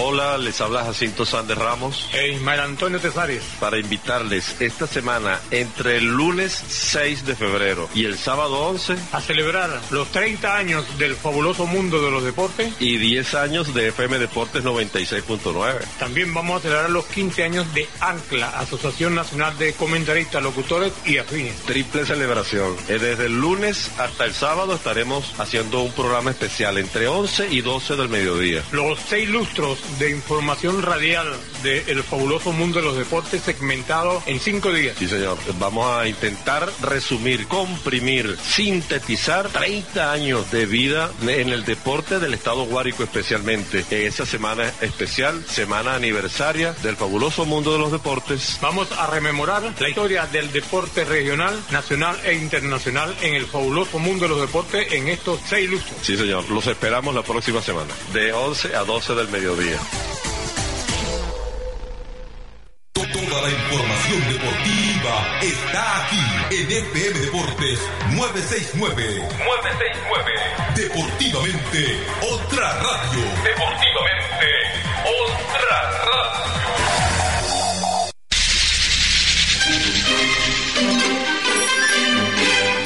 Hola, les habla Jacinto Sández Ramos. E Ismael Antonio Tesares. Para invitarles esta semana entre el lunes 6 de febrero y el sábado 11 a celebrar los 30 años del fabuloso mundo de los deportes y 10 años de FM Deportes 96.9. También vamos a celebrar los 15 años de ANCLA, Asociación Nacional de Comentaristas, Locutores y Afines. Triple celebración. Eh, desde el lunes hasta el sábado estaremos haciendo un programa especial entre 11 y 12 del mediodía. Los seis lustros de información radial del fabuloso mundo de los deportes segmentado en cinco días. Sí, señor. Vamos a intentar resumir, comprimir, sintetizar 30 años de vida en el deporte del estado Guárico especialmente. En esa semana especial, semana aniversaria del fabuloso mundo de los deportes. Vamos a rememorar la historia del deporte regional, nacional e internacional en el fabuloso mundo de los deportes en estos seis lustros. Sí, señor. Los esperamos la próxima semana, de 11 a 12 del mediodía. Toda la información deportiva está aquí en FM Deportes 969. 969. Deportivamente, otra radio. Deportivamente, otra radio.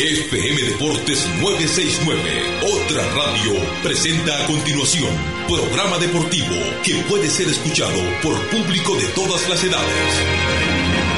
FM Deportes 969, otra radio, presenta a continuación programa deportivo que puede ser escuchado por público de todas las edades.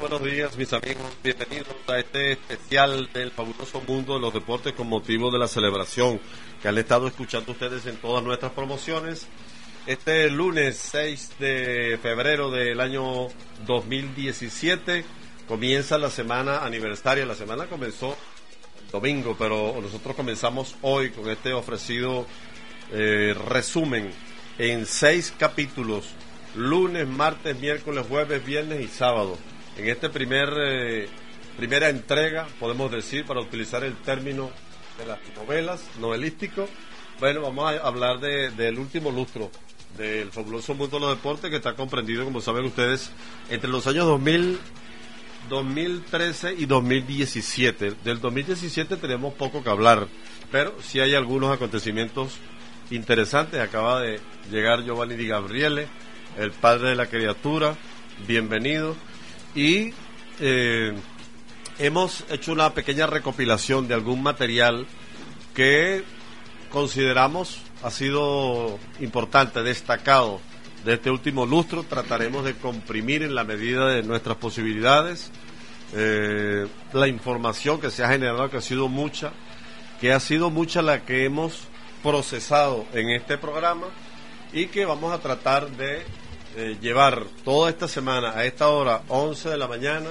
Buenos días mis amigos, bienvenidos a este especial del fabuloso mundo de los deportes con motivo de la celebración que han estado escuchando ustedes en todas nuestras promociones. Este lunes 6 de febrero del año 2017 comienza la semana aniversaria, la semana comenzó el domingo, pero nosotros comenzamos hoy con este ofrecido eh, resumen en seis capítulos. Lunes, martes, miércoles, jueves, viernes y sábado en esta primer, eh, primera entrega, podemos decir, para utilizar el término de las novelas, novelístico, bueno, vamos a hablar del último lustro del fabuloso mundo de los deportes que está comprendido, como saben ustedes, entre los años 2000, 2013 y 2017. Del 2017 tenemos poco que hablar, pero sí hay algunos acontecimientos interesantes. Acaba de llegar Giovanni Di Gabriele, el padre de la criatura, bienvenido. Y eh, hemos hecho una pequeña recopilación de algún material que consideramos ha sido importante, destacado de este último lustro. Trataremos de comprimir en la medida de nuestras posibilidades eh, la información que se ha generado, que ha sido mucha, que ha sido mucha la que hemos procesado en este programa y que vamos a tratar de eh, llevar toda esta semana a esta hora, 11 de la mañana,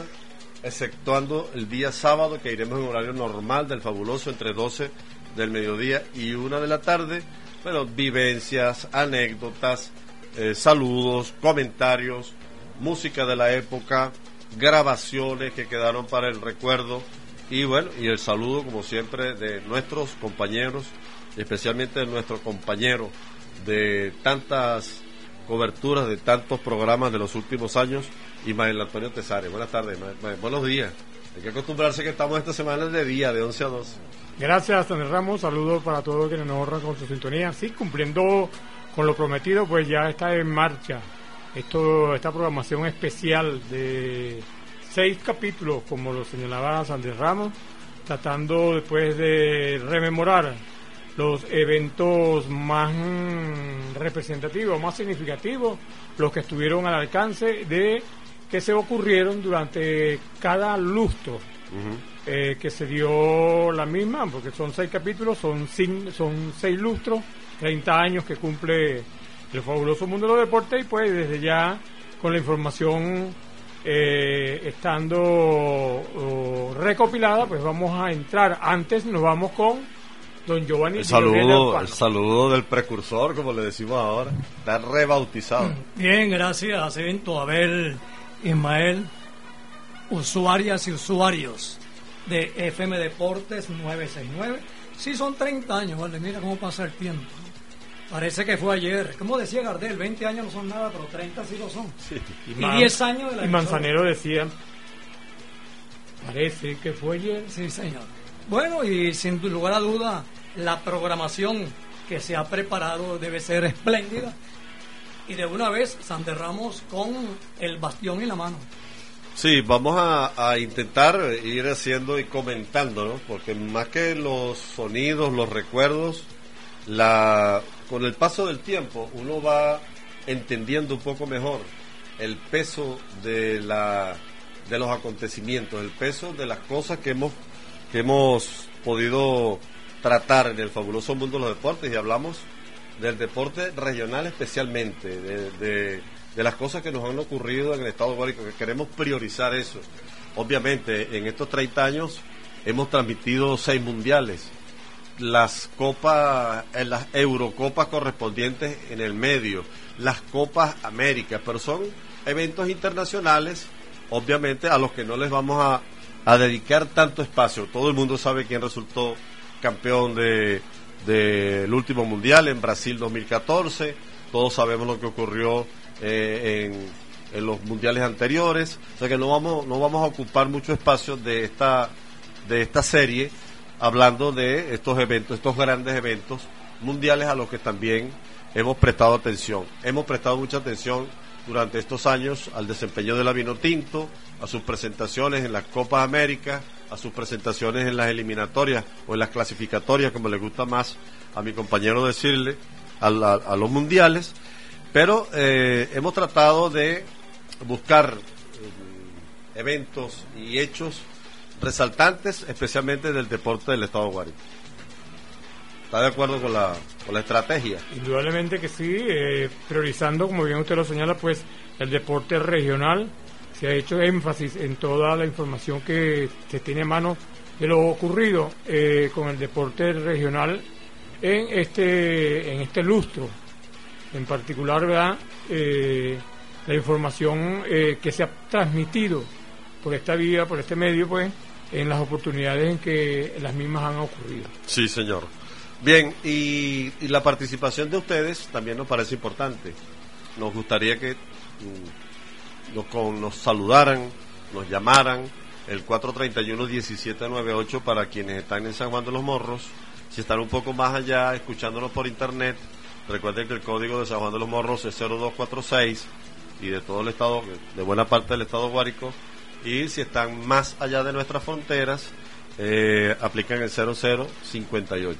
exceptuando el día sábado, que iremos en horario normal del fabuloso entre 12 del mediodía y 1 de la tarde. Bueno, vivencias, anécdotas, eh, saludos, comentarios, música de la época, grabaciones que quedaron para el recuerdo y bueno, y el saludo como siempre de nuestros compañeros, especialmente de nuestro compañero de tantas coberturas de tantos programas de los últimos años, Ismael Antonio Tesares. Buenas tardes, buenos días. Hay que acostumbrarse que estamos esta semana de día, de 11 a 2. Gracias, Tony Ramos. Saludos para todos quienes nos honran con su sintonía. Sí, cumpliendo con lo prometido, pues ya está en marcha esto, esta programación especial de seis capítulos, como lo señalaba Sandra Ramos, tratando después de rememorar los eventos más representativos, más significativos, los que estuvieron al alcance de que se ocurrieron durante cada lustro eh, que se dio la misma, porque son seis capítulos, son, son seis lustros, 30 años que cumple el fabuloso mundo de los deportes y pues desde ya con la información eh, estando oh, recopilada, pues vamos a entrar. Antes nos vamos con Don Giovanni. El saludo, el saludo del precursor, como le decimos ahora. Está rebautizado. Bien, gracias, evento. A ver, Ismael, usuarias y usuarios. de FM Deportes 969. Sí, son 30 años, ¿vale? Mira cómo pasa el tiempo. Parece que fue ayer. Como decía Gardel, 20 años no son nada, pero 30 sí lo son. Y, 10 años de la Y Manzanero decía, parece que fue ayer. Sí, señor. Bueno, y sin lugar a duda, la programación que se ha preparado debe ser espléndida. Y de una vez, Ramos con el bastión en la mano. Sí, vamos a, intentar ir haciendo y comentando, ¿no? Porque más que los sonidos, los recuerdos, la, con el paso del tiempo uno va entendiendo un poco mejor el peso de, la, de los acontecimientos, el peso de las cosas que hemos, que hemos podido tratar en el fabuloso mundo de los deportes y hablamos del deporte regional especialmente, de de las cosas que nos han ocurrido en el Estado Guárico, que queremos priorizar eso. Obviamente, en estos 30 años hemos transmitido seis mundiales, las copas, las Eurocopas correspondientes en el medio, las Copas América, pero son eventos internacionales, obviamente, a los que no les vamos a, a dedicar tanto espacio. Todo el mundo sabe quién resultó campeón de del último mundial en Brasil 2014, todos sabemos lo que ocurrió eh, en, los mundiales anteriores, o sea que no vamos, no vamos a ocupar mucho espacio de esta, de esta serie hablando de estos eventos, estos grandes eventos mundiales a los que también hemos prestado atención. Hemos prestado mucha atención durante estos años al desempeño de la Tinto, a sus presentaciones en las Copas América, a sus presentaciones en las eliminatorias o en las clasificatorias, como le gusta más a mi compañero decirle, a los mundiales. Pero eh, hemos tratado de buscar eh, eventos y hechos resaltantes, especialmente del deporte del Estado de Guárico. ¿Está de acuerdo con la, con la estrategia? Indudablemente que sí, eh, priorizando, como bien usted lo señala, pues el deporte regional. Ha hecho énfasis en toda la información que se tiene a mano de lo ocurrido con el deporte regional en este, en este lustro en particular ¿verdad? Eh, la información eh, que se ha transmitido por esta vía, por este medio, pues, en las oportunidades en que las mismas han ocurrido. Sí, señor. Bien, y, la participación de ustedes también nos parece importante. Nos gustaría que nos, nos saludaran, nos llamaran el 431-1798 para quienes están en San Juan de los Morros. Si están un poco más allá, escuchándonos por internet, Recuerden que el código de San Juan de los Morros es 0246 y de todo el estado, de buena parte del estado Guárico. Y si están más allá de nuestras fronteras, eh, aplican el 0058.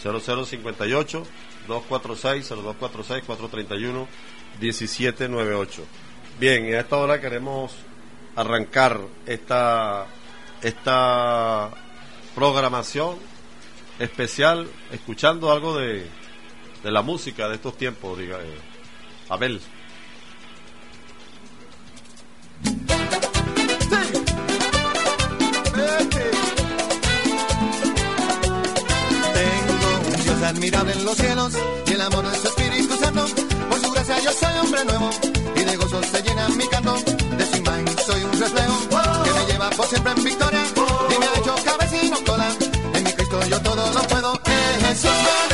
0058 246 0246 431 1798. Bien, y a esta hora queremos arrancar esta esta programación especial escuchando algo de de la música de estos tiempos, diga eh, Abel. Tengo un Dios admirable en los cielos y el amor de su Espíritu Santo. Yo soy hombre nuevo y de gozo se llena mi canto. De su imagen soy un reflejo que me lleva por siempre en victoria y me ha hecho cabecino cola. En mi Cristo yo todo lo puedo. En Jesús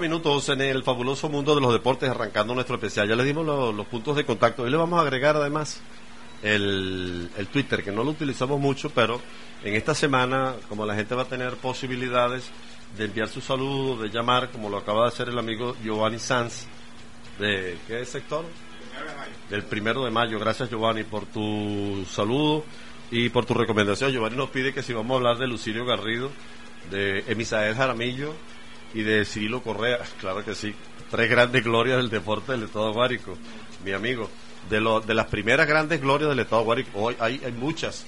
minutos en el fabuloso mundo de los deportes, arrancando nuestro especial. Ya les dimos los puntos de contacto. Hoy le vamos a agregar además el, el Twitter, que no lo utilizamos mucho, pero en esta semana, como la gente va a tener posibilidades de enviar su saludo, de llamar, como lo acaba de hacer el amigo Giovanni Sanz, de ¿qué sector? Del primero de mayo. Gracias Giovanni por tu saludo y por tu recomendación. Giovanni nos pide que si vamos a hablar de Lucirio Garrido, de Emisael Jaramillo, y de Cirilo Correa, claro que sí, tres grandes glorias del deporte del Estado Guárico, mi amigo. De, lo, de las primeras grandes glorias del Estado Guárico, hoy hay, hay muchas.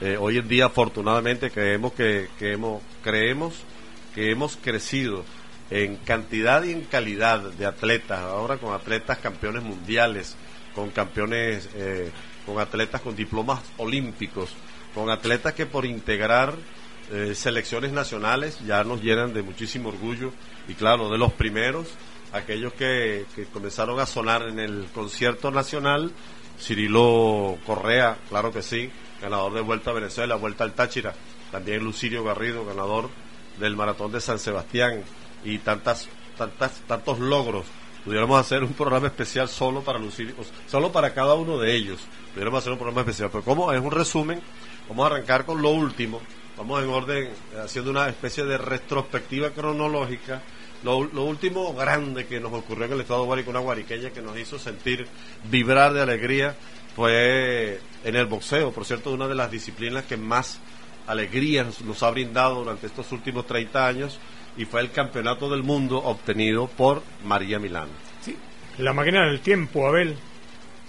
Eh, hoy en día, afortunadamente, creemos que, que hemos, creemos que hemos crecido en cantidad y en calidad de atletas, ahora con atletas campeones mundiales, con campeones, eh, con atletas con diplomas olímpicos, con atletas que por integrar eh, selecciones nacionales ya nos llenan de muchísimo orgullo y claro, de los primeros, aquellos que, comenzaron a sonar en el concierto nacional, Cirilo Correa, claro que sí, ganador de Vuelta a Venezuela, Vuelta al Táchira, también Lucirio Garrido, ganador del Maratón de San Sebastián y tantas, tantas, tantos logros. Pudiéramos hacer un programa especial solo para Lucirio, solo para cada uno de ellos. Pudiéramos hacer un programa especial, pero como es un resumen, vamos a arrancar con lo último vamos en orden, haciendo una especie de retrospectiva cronológica. Lo, último grande que nos ocurrió en el estado de Guarico, una guariqueña que nos hizo sentir vibrar de alegría, fue en el boxeo, por cierto, una de las disciplinas que más alegría nos ha brindado durante estos últimos 30 años, y fue el campeonato del mundo obtenido por María Milano. Sí, la máquina del tiempo, Abel.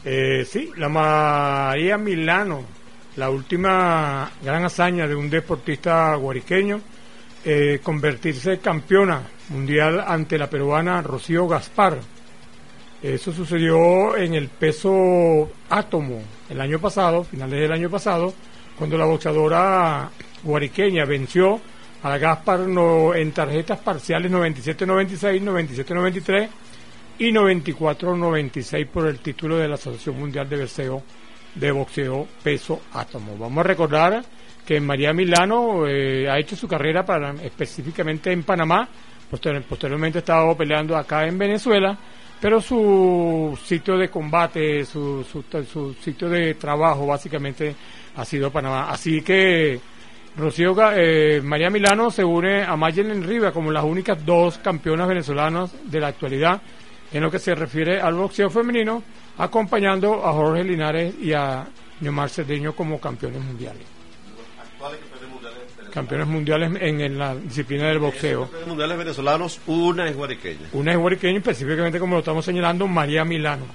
Eh, sí, la María Milano la última gran hazaña de un deportista guariqueño, eh, convertirse campeona mundial ante la peruana Rocío Gaspar. Eso sucedió en el peso átomo el año pasado, finales del año pasado, cuando la boxeadora guariqueña venció a Gaspar no, en tarjetas parciales 97-96, 97-93 y 94-96 por el título de la Asociación Mundial de Boxeo de boxeo peso átomo. Vamos a recordar que María Milano eh, ha hecho su carrera para, específicamente en Panamá, posteriormente ha estado peleando acá en Venezuela, pero su sitio de combate, su, su, sitio de trabajo básicamente ha sido Panamá. Así que Rocío, eh, María Milano se une a Mayelen Riva como las únicas dos campeonas venezolanas de la actualidad en lo que se refiere al boxeo femenino acompañando a Jorge Linares y a Neomar Cedeño como campeones mundiales. Campeones mundiales en, la disciplina del boxeo. Campeones mundiales venezolanos, una es guariqueña. Una es guariqueña, específicamente como lo estamos señalando, María Milano.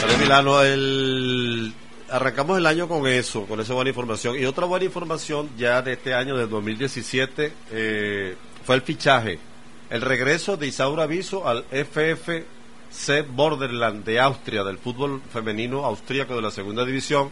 María Milano, el... arrancamos el año con eso, con esa buena información. Y otra buena información ya de este año, de 2017, eh, fue el fichaje el regreso de Isaura Aviso al FFC Borderland de Austria, del fútbol femenino austríaco de la segunda división,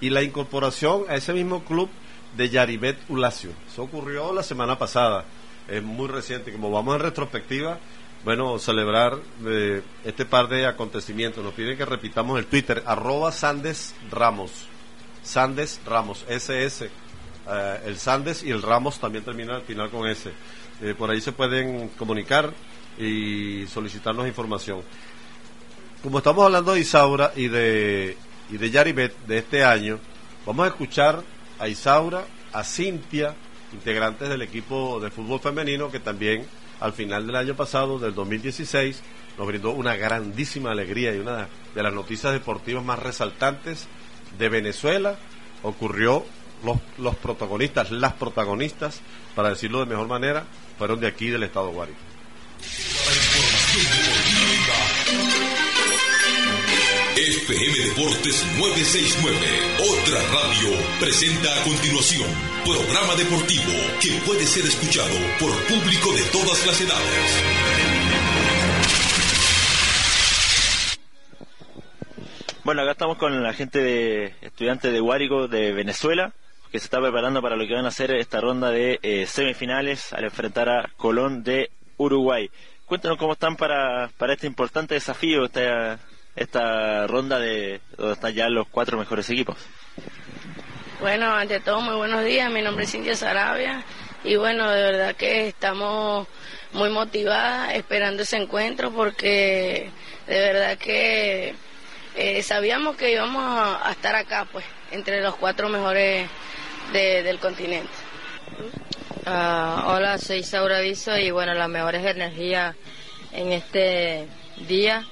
y la incorporación a ese mismo club de Yaribet Ulacio. Eso ocurrió la semana pasada, es muy reciente. Como vamos en retrospectiva, bueno, celebrar eh, este par de acontecimientos. Nos piden que repitamos el Twitter, arroba Sandes Ramos. Sandes Ramos, SS. Eh, el Sandes y el Ramos también termina al final con S. Eh, por ahí se pueden comunicar y solicitarnos información. Como estamos hablando de Isaura y de, y de Yaribet de este año, vamos a escuchar a Isaura, a Cintia, integrantes del equipo de fútbol femenino que también al final del año pasado, del 2016, nos brindó una grandísima alegría y una de las noticias deportivas más resaltantes de Venezuela ocurrió, los, los protagonistas, las protagonistas, para decirlo de mejor manera, fueron de aquí del estado Guárico. FM Deportes 969, otra radio, presenta a continuación programa deportivo que puede ser escuchado por público de todas las edades. Bueno, acá estamos con la gente de estudiantes de Guárico de Venezuela, que se está preparando para lo que van a ser esta ronda de eh, semifinales al enfrentar a Colón de Uruguay. Cuéntanos cómo están para, para este importante desafío, esta, esta ronda de donde están ya los cuatro mejores equipos? Bueno, ante todo, muy buenos días. Mi nombre es Cintia Sarabia y bueno, de verdad que estamos muy motivadas esperando ese encuentro porque de verdad que eh, sabíamos que íbamos a, estar acá, pues, entre los cuatro mejores del continente. Uh, hola, soy Saura Viso y bueno, las mejores energías en este día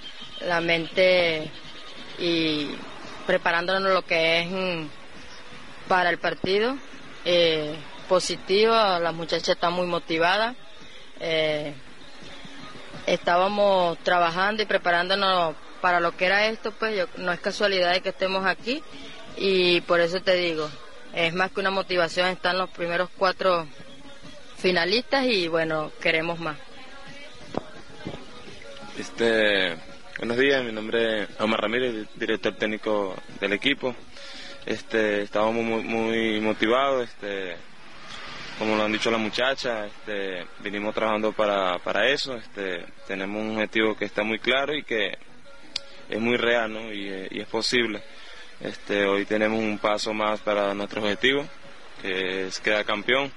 la mente y preparándonos lo que es mm, para el partido. Eh, positivo, la muchacha está muy motivada. Eh, estábamos trabajando y preparándonos para lo que era esto, pues no es casualidad de que estemos aquí y por eso te digo, es más que una motivación, están los primeros cuatro finalistas y bueno, queremos más. Este, Buenos días, mi nombre es Omar Ramírez, director técnico del equipo. Este, estábamos muy, muy motivados, este, como lo han dicho las muchachas, este, vinimos trabajando para, para eso, este, tenemos un objetivo que está muy claro y que es muy real ¿no? y, es posible. Este, hoy tenemos un paso más para nuestro objetivo, que es quedar campeón.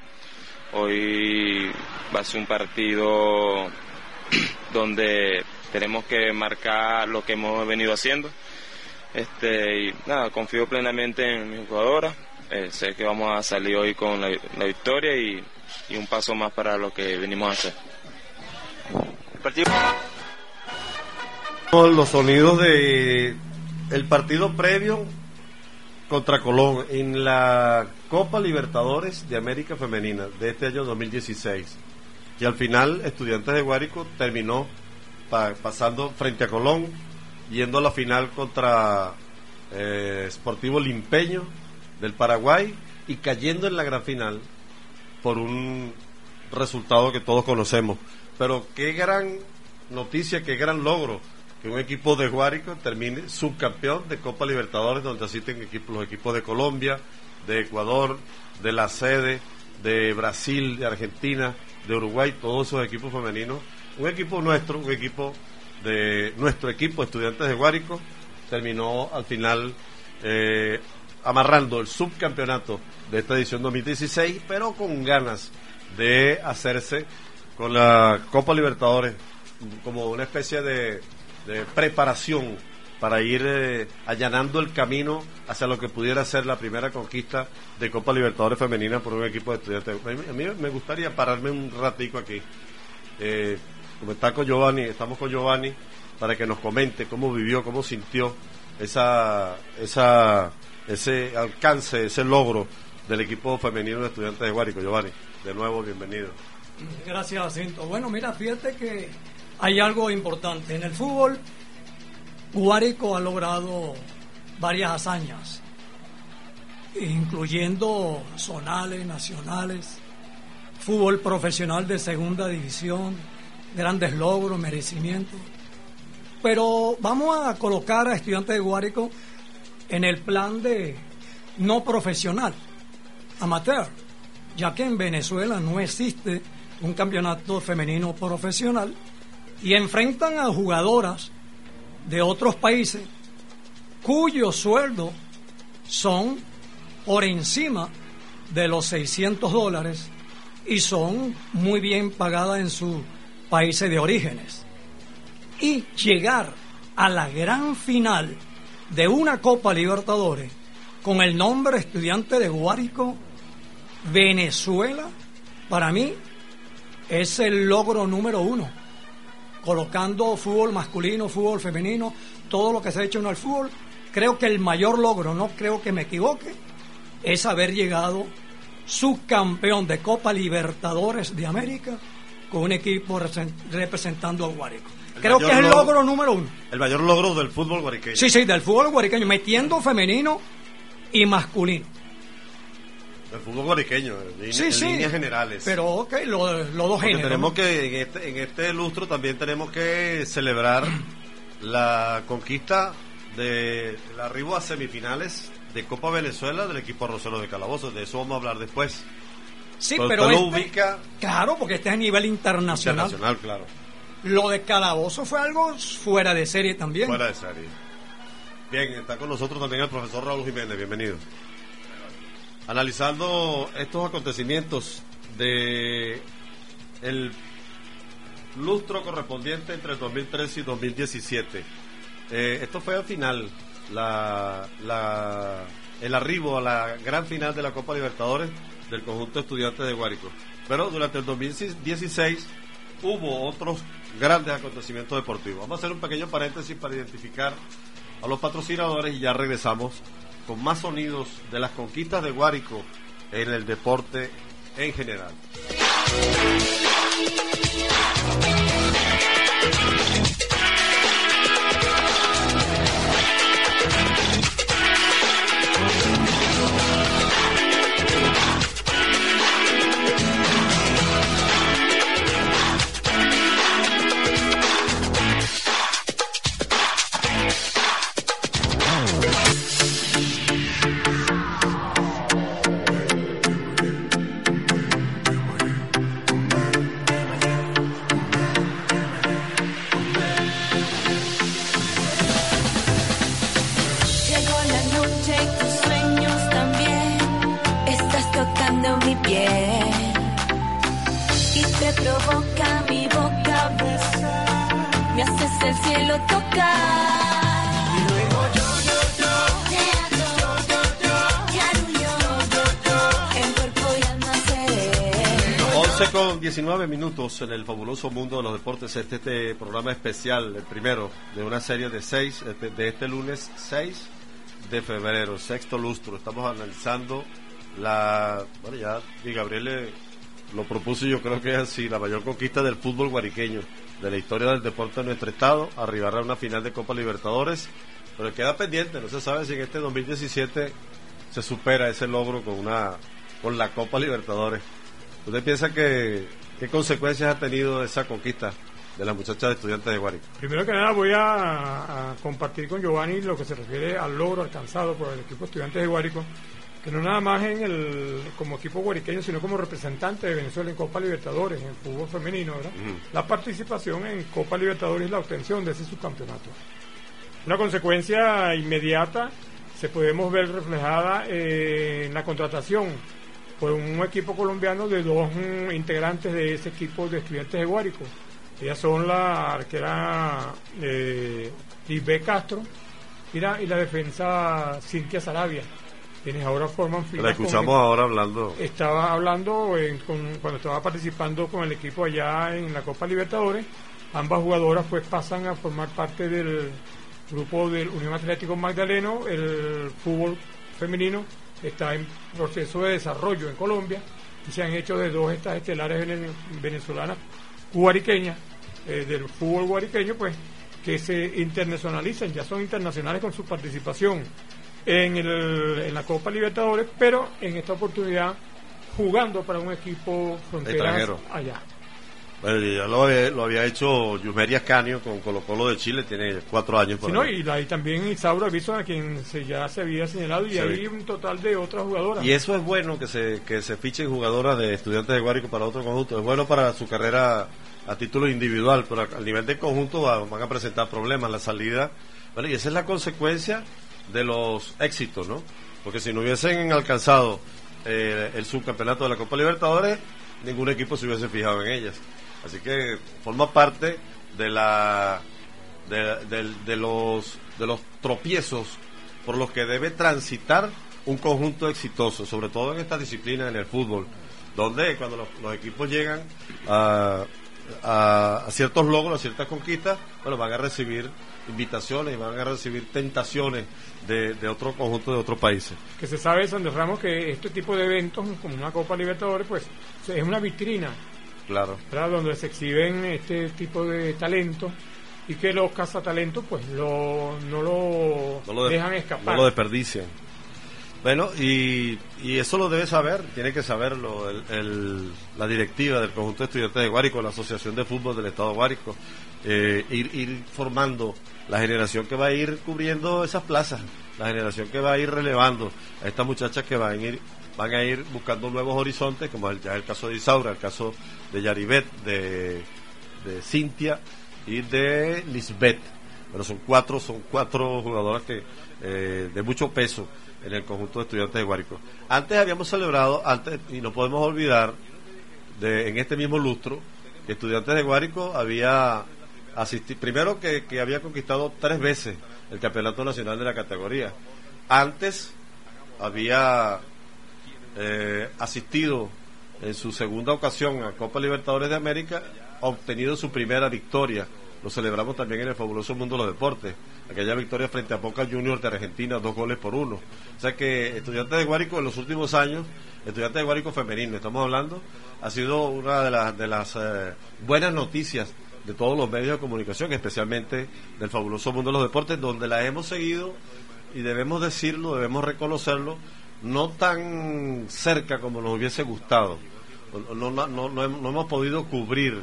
Hoy va a ser un partido donde tenemos que marcar lo que hemos venido haciendo. Este, y nada, confío plenamente en mi jugadora. Eh, sé que vamos a salir hoy con la, victoria y, un paso más para lo que venimos a hacer. Los sonidos de el partido previo contra Colón en la Copa Libertadores de América Femenina de este año 2016. Y al final, Estudiantes de Guárico terminó pasando frente a Colón, yendo a la final contra eh, Sportivo Limpeño del Paraguay y cayendo en la gran final por un resultado que todos conocemos. Pero qué gran noticia, qué gran logro que un equipo de Guárico termine subcampeón de Copa Libertadores, donde asisten los equipos de Colombia, de Ecuador, de la sede, de Brasil, de Argentina, de Uruguay, todos esos equipos femeninos. Un equipo nuestro, un equipo de nuestro equipo, estudiantes de Guárico, terminó al final eh, amarrando el subcampeonato de esta edición 2016, pero con ganas de hacerse con la Copa Libertadores como una especie de, preparación para ir eh, allanando el camino hacia lo que pudiera ser la primera conquista de Copa Libertadores femenina por un equipo de estudiantes. A mí, me gustaría pararme un ratico aquí. Eh, como está con Giovanni, estamos con Giovanni para que nos comente cómo vivió, cómo sintió esa, esa, ese alcance, ese logro del equipo femenino de estudiantes de Guárico. Giovanni, de nuevo, bienvenido. Gracias, Cinto. Bueno, mira, fíjate que hay algo importante. En el fútbol, Guárico ha logrado varias hazañas, incluyendo zonales, nacionales, fútbol profesional de segunda división, grandes logros, merecimientos. Pero vamos a colocar a estudiantes de Guárico en el plan de no profesional, amateur, ya que en Venezuela no existe un campeonato femenino profesional y enfrentan a jugadoras de otros países cuyos sueldos son por encima de los 600 dólares y son muy bien pagadas en su países de orígenes. Y llegar a la gran final de una Copa Libertadores con el nombre estudiante de Guárico, Venezuela, para mí es el logro número uno. Colocando fútbol masculino, fútbol femenino, todo lo que se ha hecho en el fútbol, creo que el mayor logro, no creo que me equivoque, es haber llegado subcampeón de Copa Libertadores de América con un equipo representando a Guárico. Creo que es el logro, número uno. El mayor logro del fútbol guariqueño. Sí, sí, del fútbol guariqueño, metiendo femenino y masculino. El fútbol guariqueño, en, sí, sí, líneas generales. Pero, ok, los dos géneros. Tenemos que, en este, en este lustro también tenemos que celebrar la conquista del de arribo a semifinales de Copa Venezuela del equipo Rosero de Calabozo. De eso vamos a hablar después. Sí, pero, este, ubica claro, porque este es a nivel internacional. Internacional, claro. Lo de Calabozo fue algo fuera de serie también. Fuera de serie. Bien, está con nosotros también el profesor Raúl Jiménez, bienvenido. Analizando estos acontecimientos de el lustro correspondiente entre el 2013 y 2017. Eh, esto fue al final el arribo a la gran final de la Copa Libertadores del conjunto estudiantes de Guárico. Pero durante el 2016 hubo otros grandes acontecimientos deportivos. Vamos a hacer un pequeño paréntesis para identificar a los patrocinadores y ya regresamos con más sonidos de las conquistas de Guárico en el deporte en general. Minutos en el fabuloso mundo de los deportes. Este, este programa especial, el primero de una serie de seis, este, de este lunes 6 de febrero, sexto lustro. Estamos analizando la. Bueno, ya y Gabriel lo propuso, yo creo que es así: la mayor conquista del fútbol guariqueño, de la historia del deporte en nuestro estado, arribar a una final de Copa Libertadores. Pero queda pendiente, no se sabe si en este 2017 se supera ese logro con una con la Copa Libertadores. ¿Usted piensa que ¿Qué consecuencias ha tenido esa conquista de las muchachas estudiantes de Guárico? Primero que nada voy a, compartir con Giovanni lo que se refiere al logro alcanzado por el equipo estudiantes de Guárico, que no nada más en el, como equipo guariqueño, sino como representante de Venezuela en Copa Libertadores, en el fútbol femenino, ¿verdad? La participación en Copa Libertadores y la obtención de ese subcampeonato. Una consecuencia inmediata se podemos ver reflejada en la contratación por un equipo colombiano de dos mm, integrantes de ese equipo de estudiantes de Guárico. Ellas son la arquera eh, Castro y la, y la defensa Cintia Sarabia, quienes ahora forman La escuchamos ahora hablando. Estaba hablando cuando estaba participando con el equipo allá en la Copa Libertadores. Ambas jugadoras pues pasan a formar parte del grupo del Unión Atlético Magdaleno, el fútbol femenino está en proceso de desarrollo en Colombia y se han hecho de dos estas estelares venezolanas guariqueñas eh, del fútbol guariqueño pues que se internacionalizan, ya son internacionales con su participación en, el, en la Copa Libertadores, pero en esta oportunidad jugando para un equipo fronterizo allá. Bueno, ya lo había, lo había hecho Yumeria Canio con Colo Colo de Chile, tiene cuatro años. Por sí, y, ahí también Isaura Bison, a quien se, ya se había señalado, y hay un total de otras jugadoras. Y eso es bueno, que se, que se fichen jugadoras de estudiantes de Guárico para otro conjunto. Es bueno para su carrera a título individual, pero a, nivel de conjunto van a presentar problemas. La salida, bueno, y esa es la consecuencia de los éxitos, ¿no? Porque si no hubiesen alcanzado eh, el subcampeonato de la Copa Libertadores, ningún equipo se hubiese fijado en ellas. Así que forma parte de la de, los de los tropiezos por los que debe transitar un conjunto exitoso, sobre todo en esta disciplina en el fútbol, donde cuando los, equipos llegan a, a, ciertos logros, a ciertas conquistas, bueno, van a recibir invitaciones y van a recibir tentaciones de, otro conjunto de otros países. Que se sabe, Sandro Ramos, que este tipo de eventos, como una Copa Libertadores, pues es una vitrina. Claro. Donde se exhiben este tipo de talentos y que los cazatalentos pues lo, no, lo dejan escapar. No lo desperdician. Bueno, y, y, eso lo debe saber, tiene que saberlo el, la directiva del conjunto de estudiantes de Guárico, la Asociación de Fútbol del Estado de Guárico, eh, ir, ir formando la generación que va a ir cubriendo esas plazas, la generación que va a ir relevando a estas muchachas que van a ir, van a ir buscando nuevos horizontes, como el, ya el caso de Isaura, el caso de Yaribet, de, Cintia y de Lisbeth. Pero son cuatro, son cuatro jugadoras que eh, de mucho peso en el conjunto de estudiantes de Guárico. Antes habíamos celebrado, antes, y no podemos olvidar, de, en este mismo lustro, que estudiantes de Guárico había asistido, primero que, que había conquistado tres veces el campeonato nacional de la categoría. Antes había eh, asistido en su segunda ocasión a Copa Libertadores de América, obtenido su primera victoria. Lo celebramos también en el fabuloso mundo de los deportes aquella victoria frente a Boca Juniors de Argentina, dos goles por uno. O sea que Estudiantes de Guárico en los últimos años, Estudiantes de Guárico femenino, estamos hablando, ha sido una de, las de las eh, buenas noticias de todos los medios de comunicación, especialmente del fabuloso mundo de los deportes, donde la hemos seguido y debemos decirlo, debemos reconocerlo, no tan cerca como nos hubiese gustado. No, no, no, no hemos podido cubrir,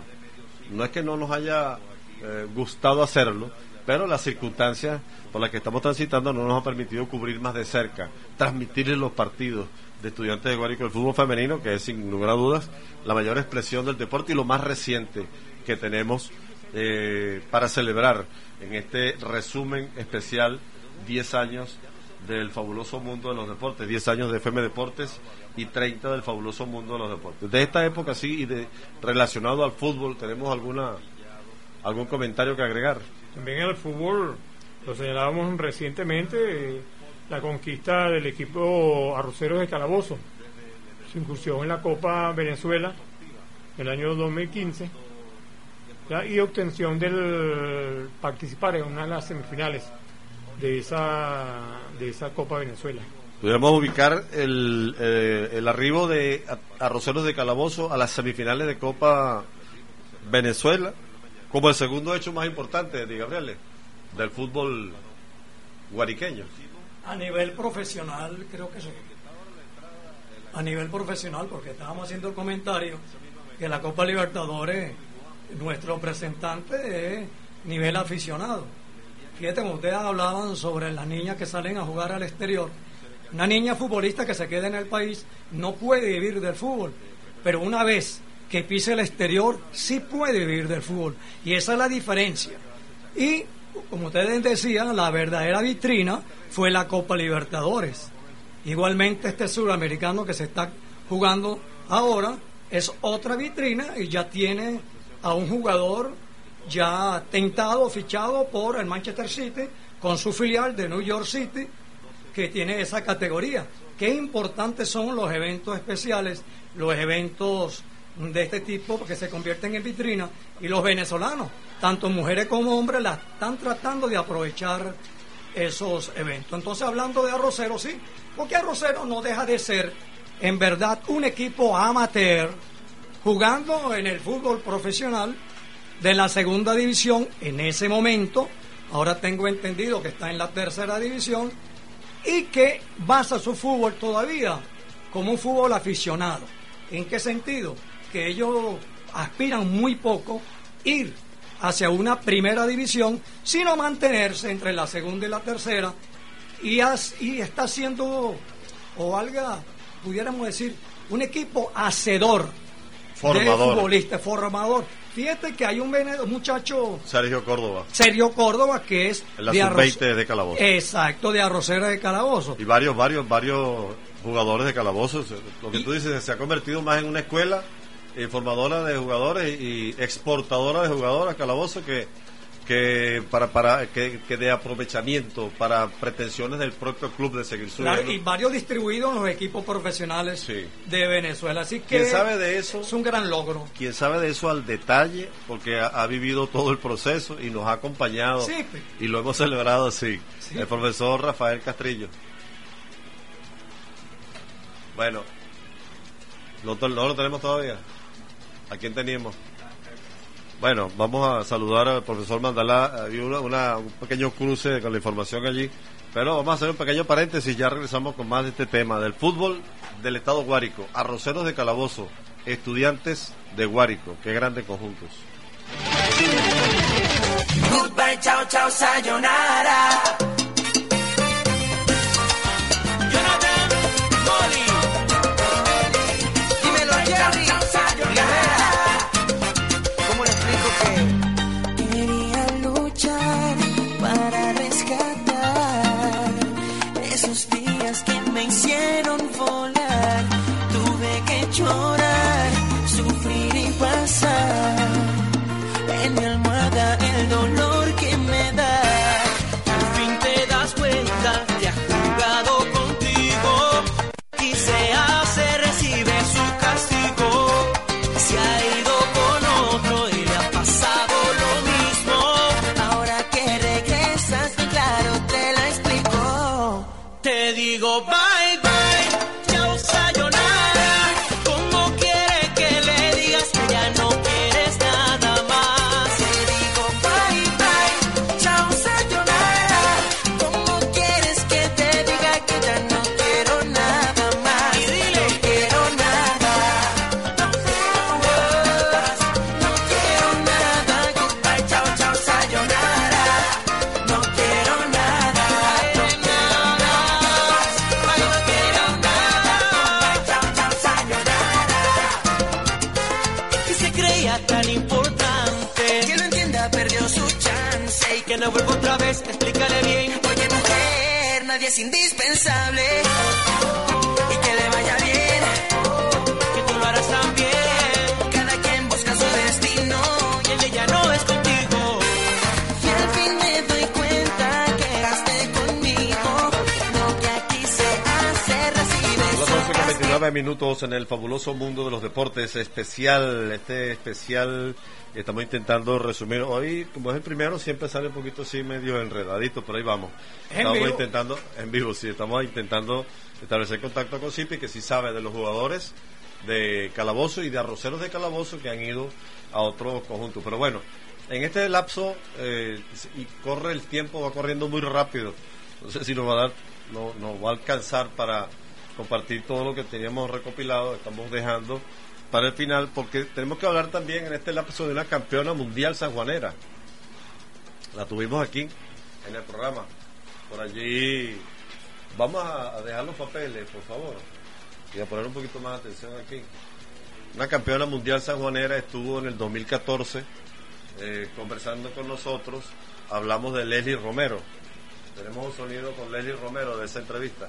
no es que no nos haya eh, gustado hacerlo, pero las circunstancias por las que estamos transitando no nos ha permitido cubrir más de cerca, transmitirles los partidos de estudiantes de Guárico del fútbol femenino, que es sin lugar a dudas la mayor expresión del deporte y lo más reciente que tenemos eh, para celebrar en este resumen especial 10 años del fabuloso mundo de los deportes, 10 años de FM Deportes y 30 del fabuloso mundo de los deportes. De esta época sí y de relacionado al fútbol, ¿tenemos alguna algún comentario que agregar? También en el fútbol, lo señalábamos recientemente, la conquista del equipo Arroceros de Calabozo, su incursión en la Copa Venezuela el año 2015 y obtención del participar en una de las semifinales de esa, de esa Copa Venezuela. Podríamos ubicar el, eh, el arribo de Arroceros de Calabozo a las semifinales de Copa Venezuela como el segundo hecho más importante, de Gabriel, del fútbol guariqueño. A nivel profesional, creo que sí. A nivel profesional, porque estábamos haciendo el comentario que la Copa Libertadores, nuestro representante es nivel aficionado. Fíjate, como ustedes hablaban sobre las niñas que salen a jugar al exterior, una niña futbolista que se queda en el país no puede vivir del fútbol, pero una vez que pise el exterior sí puede vivir del fútbol. Y esa es la diferencia. Y, como ustedes decían, la verdadera vitrina fue la Copa Libertadores. Igualmente este suramericano que se está jugando ahora es otra vitrina y ya tiene a un jugador ya tentado, fichado por el Manchester City con su filial de New York City que tiene esa categoría. Qué importantes son los eventos especiales, los eventos de este tipo que se convierten en vitrina y los venezolanos, tanto mujeres como hombres, la están tratando de aprovechar esos eventos. Entonces, hablando de Arrocero, sí, porque Arrocero no deja de ser, en verdad, un equipo amateur jugando en el fútbol profesional de la segunda división en ese momento. Ahora tengo entendido que está en la tercera división y que basa su fútbol todavía como un fútbol aficionado. ¿En qué sentido? que ellos aspiran muy poco ir hacia una primera división, sino mantenerse entre la segunda y la tercera, y, y está siendo, o algo, pudiéramos decir, un equipo hacedor formador. de futbolistas, formador. Fíjate que hay un muchacho. Sergio Córdoba. Sergio Córdoba, que es. la de, de Calabozo. Exacto, de Arrocera de Calabozo. Y varios, varios, varios jugadores de Calabozo. Lo que tú dices, se ha convertido más en una escuela formadora de jugadores y exportadora de jugadores, Calabozo, que que para para que, de aprovechamiento para pretensiones del propio club de seguir subiendo. y varios distribuidos en los equipos profesionales de Venezuela. Así que ¿Quién sabe de eso? Es un gran logro. Quién sabe de eso al detalle, porque ha, vivido todo el proceso y nos ha acompañado pues. y lo hemos celebrado así. El profesor Rafael Castrillo. Bueno, no, no lo tenemos todavía. ¿A quién teníamos? Bueno, vamos a saludar al profesor Mandalá. Había una, un pequeño cruce con la información allí. Pero vamos a hacer un pequeño paréntesis. Ya regresamos con más de este tema del fútbol del Estado Guárico. Arroceros de Calabozo. Estudiantes de Guárico. Qué grandes conjuntos. Mundo de los deportes especial, este especial estamos intentando resumir. Hoy, como es el primero, siempre sale un poquito así medio enredadito, pero ahí vamos. Estamos intentando, en vivo, sí, estamos intentando establecer contacto con Cipi, que sí sabe de los jugadores de Calabozo y de Arroceros de Calabozo que han ido a otro conjunto. Pero bueno, en este lapso, eh, y corre el tiempo, va corriendo muy rápido. No sé si nos va a dar, no, nos va a alcanzar para compartir todo lo que teníamos recopilado. Estamos dejando para el final, porque tenemos que hablar también en este lapso de una campeona mundial sanjuanera. La tuvimos aquí, en el programa. Por allí, vamos a dejar los papeles, por favor, y a poner un poquito más de atención aquí. Una campeona mundial sanjuanera estuvo en el 2014 eh, conversando con nosotros. Hablamos de Leslie Romero. Tenemos un sonido con Leslie Romero de esa entrevista.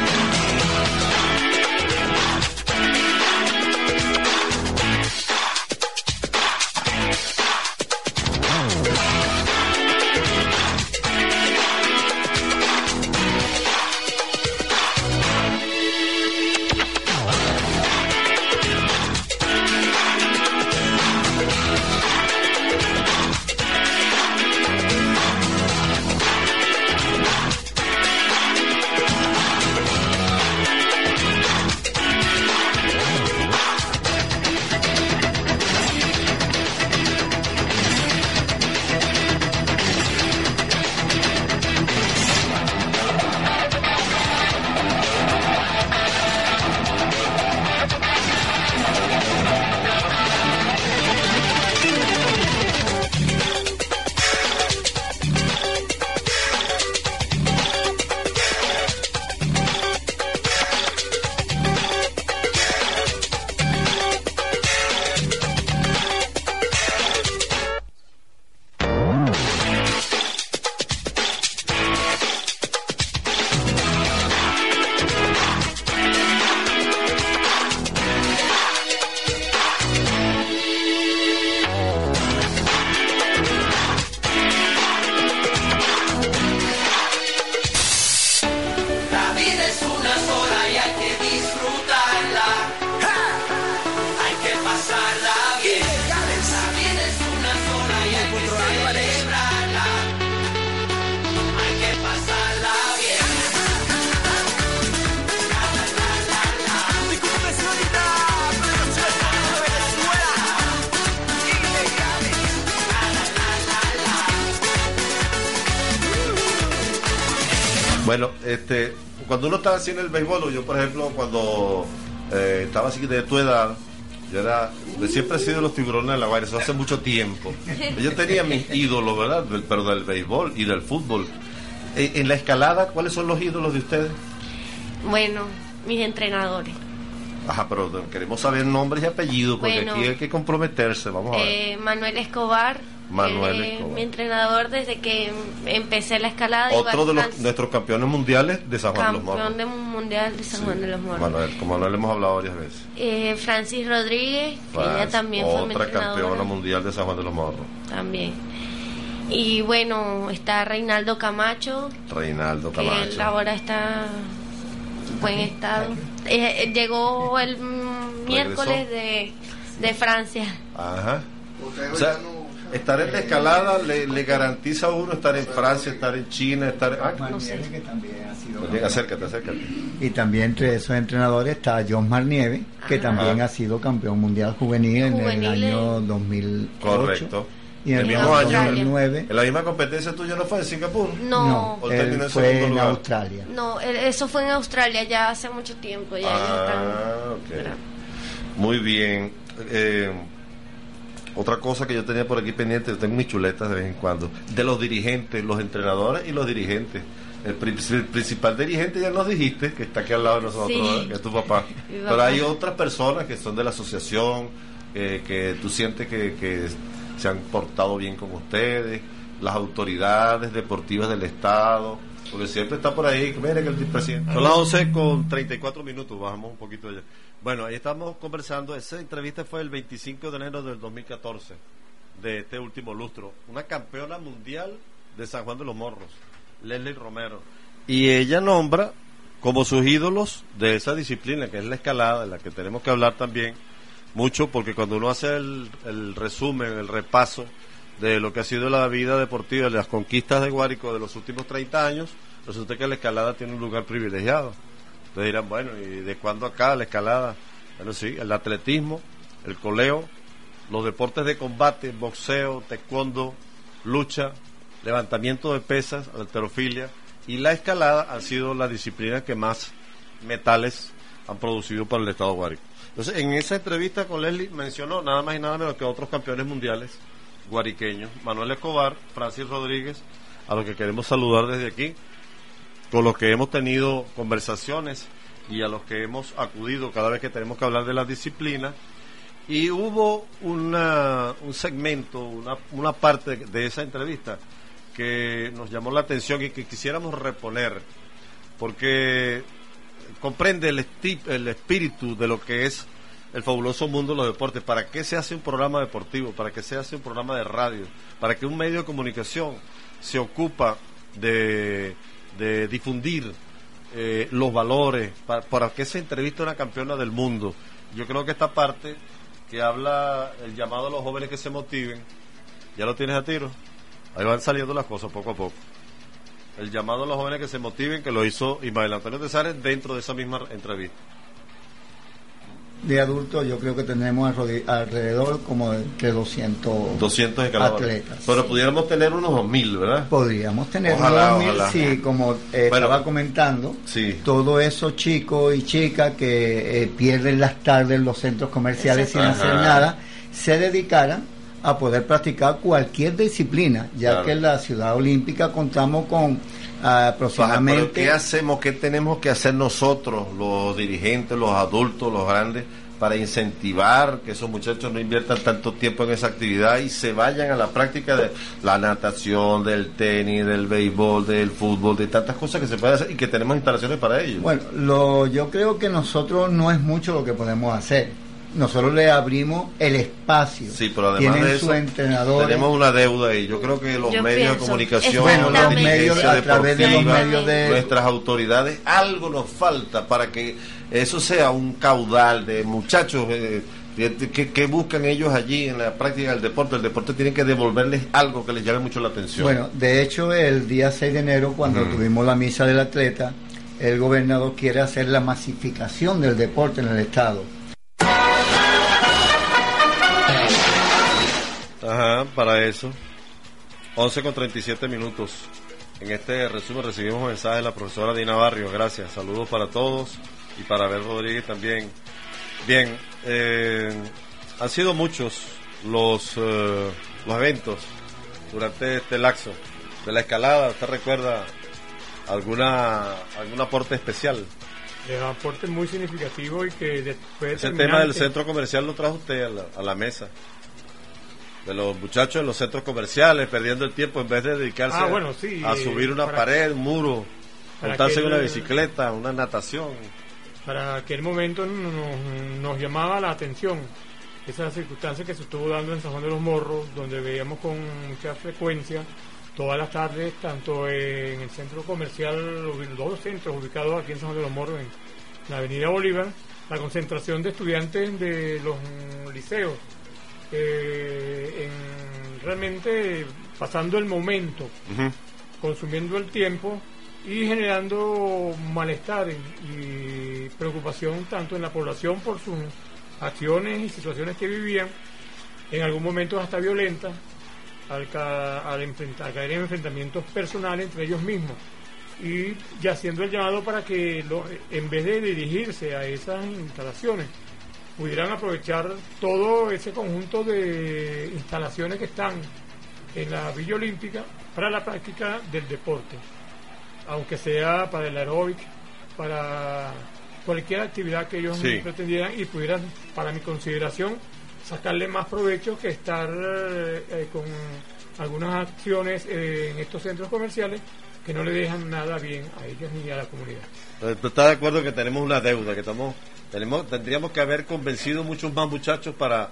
está así en el béisbol, yo por ejemplo, cuando eh, estaba así de tu edad, yo era, siempre he sido los tiburones de la Guaira, eso hace mucho tiempo. Yo tenía mis ídolos, ¿verdad? Del- pero del béisbol y del fútbol. Eh, en la escalada, ¿cuáles son los ídolos de ustedes? Bueno, mis entrenadores. Ajá, pero queremos saber nombres y apellidos, porque Bueno. aquí hay que comprometerse, vamos a ver. Eh, Manuel Escobar. Manuel Escobar. Mi entrenador desde que empecé la escalada. Otro de los, nuestros campeones mundiales de San Juan de los Morros. campeón del mundial de San Juan de los Morros. Manuel, como Manuel hemos hablado varias veces. Eh, Francis Rodríguez, que ella también fue mi otra entrenadora. campeona mundial de San Juan de los Morros. También. Y bueno, está Reinaldo Camacho, Reinaldo que Camacho. él ahora está en buen estado. Eh, eh, llegó el mm, miércoles de, de Francia. Ajá. O sea, estar en la escalada le, le garantiza a uno estar en Francia, estar en China, estar... Ah, que también ha sido Bien, acércate, acércate. Y también entre esos entrenadores está John Marnieve, que Ajá. también ha sido campeón mundial juvenil en el año 2008. Correcto. Y en el el mismo año, 2009. en la misma competencia tuya no fue en Singapur. No. ¿O él terminó en fue segundo en lugar? Australia. No, eso fue en Australia ya hace mucho tiempo. Ya ellos Ah, están- ok. Muy bien. Eh, otra cosa que yo tenía por aquí pendiente, yo tengo mis chuletas de vez en cuando, de los dirigentes, los entrenadores y los dirigentes. El, el principal dirigente ya nos dijiste, que está aquí al lado de nosotros, que es tu papá. Pero hay otras personas que son de la asociación, eh, que tú sientes que, que se han portado bien con ustedes, las autoridades deportivas del Estado, porque siempre está por ahí, mire que el presidente... Son las 11 con 34 minutos, bajamos un poquito allá. Bueno, ahí estamos conversando, esa entrevista fue el 25 de enero del 2014, de este último lustro, una campeona mundial de San Juan de los Morros, Leslie Romero. Y ella nombra como sus ídolos de esa disciplina, que es la escalada, de la que tenemos que hablar también mucho, porque cuando uno hace el, resumen, el repaso de lo que ha sido la vida deportiva, de las conquistas de Guárico de los últimos 30 años, resulta que la escalada tiene un lugar privilegiado. Ustedes dirán, bueno, ¿y de cuándo acá la escalada? Bueno, sí, el atletismo, el coleo, los deportes de combate, boxeo, taekwondo, lucha, levantamiento de pesas, alterofilia y la escalada han sido las disciplinas que más metales han producido para el estado Guárico. Entonces, en esa entrevista con Leslie mencionó nada más y nada menos que otros campeones mundiales guariqueños, Manuel Escobar, Francis Rodríguez, a los que queremos saludar desde aquí, con los que hemos tenido conversaciones y a los que hemos acudido cada vez que tenemos que hablar de la disciplina. Y hubo una, un segmento, una, una parte de esa entrevista que nos llamó la atención y que quisiéramos reponer, porque comprende el, el espíritu de lo que es el fabuloso mundo de los deportes. ¿Para qué se hace un programa deportivo? ¿Para qué se hace un programa de radio? ¿Para qué un medio de comunicación se ocupa de, de difundir eh, los valores? ¿Para, ¿Para qué se entrevista una campeona del mundo? Yo creo que esta parte que habla el llamado a los jóvenes que se motiven, ya lo tienes a tiro. Ahí van saliendo las cosas poco a poco. El llamado a los jóvenes que se motiven, que lo hizo Ismael Antonio Tesares dentro de esa misma entrevista. De adultos yo creo que tenemos alrededor como de 200, 200 escaladores. atletas. Pero pudiéramos tener unos 2000, ¿verdad? Podríamos tener Ojalá, unos mil, ojalá. sí, como eh, Bueno, estaba comentando, Sí. todos esos chicos y chicas que eh, pierden las tardes en los centros comerciales sin hacer nada, se dedicaran a poder practicar cualquier disciplina, ya Claro. que en la ciudad olímpica contamos con ah, pero ¿qué hacemos? ¿Qué tenemos que hacer nosotros, los dirigentes, los adultos, los grandes, para incentivar que esos muchachos no inviertan tanto tiempo en esa actividad y se vayan a la práctica de la natación, del tenis, del béisbol, del fútbol, de tantas cosas que se pueden hacer y que tenemos instalaciones para ellos? Bueno, lo, yo creo que nosotros no es mucho lo que podemos hacer. Nosotros le abrimos el espacio. Sí, pero además Tienen de eso, sus entrenadores. tenemos una deuda ahí. Yo creo que los Yo medios de comunicación, Bueno, los medios, a través de los deportiva, medios de... nuestras autoridades, algo nos falta para que eso sea un caudal de muchachos eh, que, buscan ellos allí en la práctica del deporte. El deporte tiene que devolverles algo que les llame mucho la atención. Bueno, de hecho, el día 6 de enero, cuando tuvimos la misa del atleta, el gobernador quiere hacer la masificación del deporte en el Estado. Ajá, para eso. 11 con 37 minutos. En este resumen recibimos mensaje de la profesora Dina Barrio. Gracias. Saludos para todos y para Abel Rodríguez también. Bien, eh, han sido muchos los, eh, los eventos durante este laxo de la escalada. ¿Usted recuerda alguna algún aporte especial? un aporte muy significativo y que después... Ese tema del centro comercial lo trajo usted a la, a la mesa de los muchachos en los centros comerciales, perdiendo el tiempo en vez de dedicarse Ah, bueno, a- sí, a subir una pared, un muro, montarse en una bicicleta, una natación. Para aquel momento nos, nos llamaba la atención esa circunstancia que se estuvo dando en San Juan de los Morros, donde veíamos con mucha frecuencia todas las tardes, tanto en el centro comercial, los dos centros ubicados aquí en San Juan de los Morros, en la Avenida Bolívar, la concentración de estudiantes de los liceos, eh, en- realmente pasando el momento, consumiendo el tiempo y generando malestar y preocupación tanto en la población por sus acciones y situaciones que vivían, en algún momento hasta violentas, al, ca- al caer en enfrentamientos personales entre ellos mismos. Y ya haciendo el llamado para que lo- en vez de dirigirse a esas instalaciones, pudieran aprovechar todo ese conjunto de instalaciones que están en la Villa Olímpica para la práctica del deporte, aunque sea para el aeróbic, para cualquier actividad que ellos Sí. pretendieran y pudieran, para mi consideración, sacarle más provecho que estar eh, eh, con algunas acciones eh, en estos centros comerciales que no le dejan nada bien a ellos ni a la comunidad. ¿Tú estás de acuerdo que tenemos una deuda, que estamos, tenemos, tendríamos que haber convencido muchos más muchachos para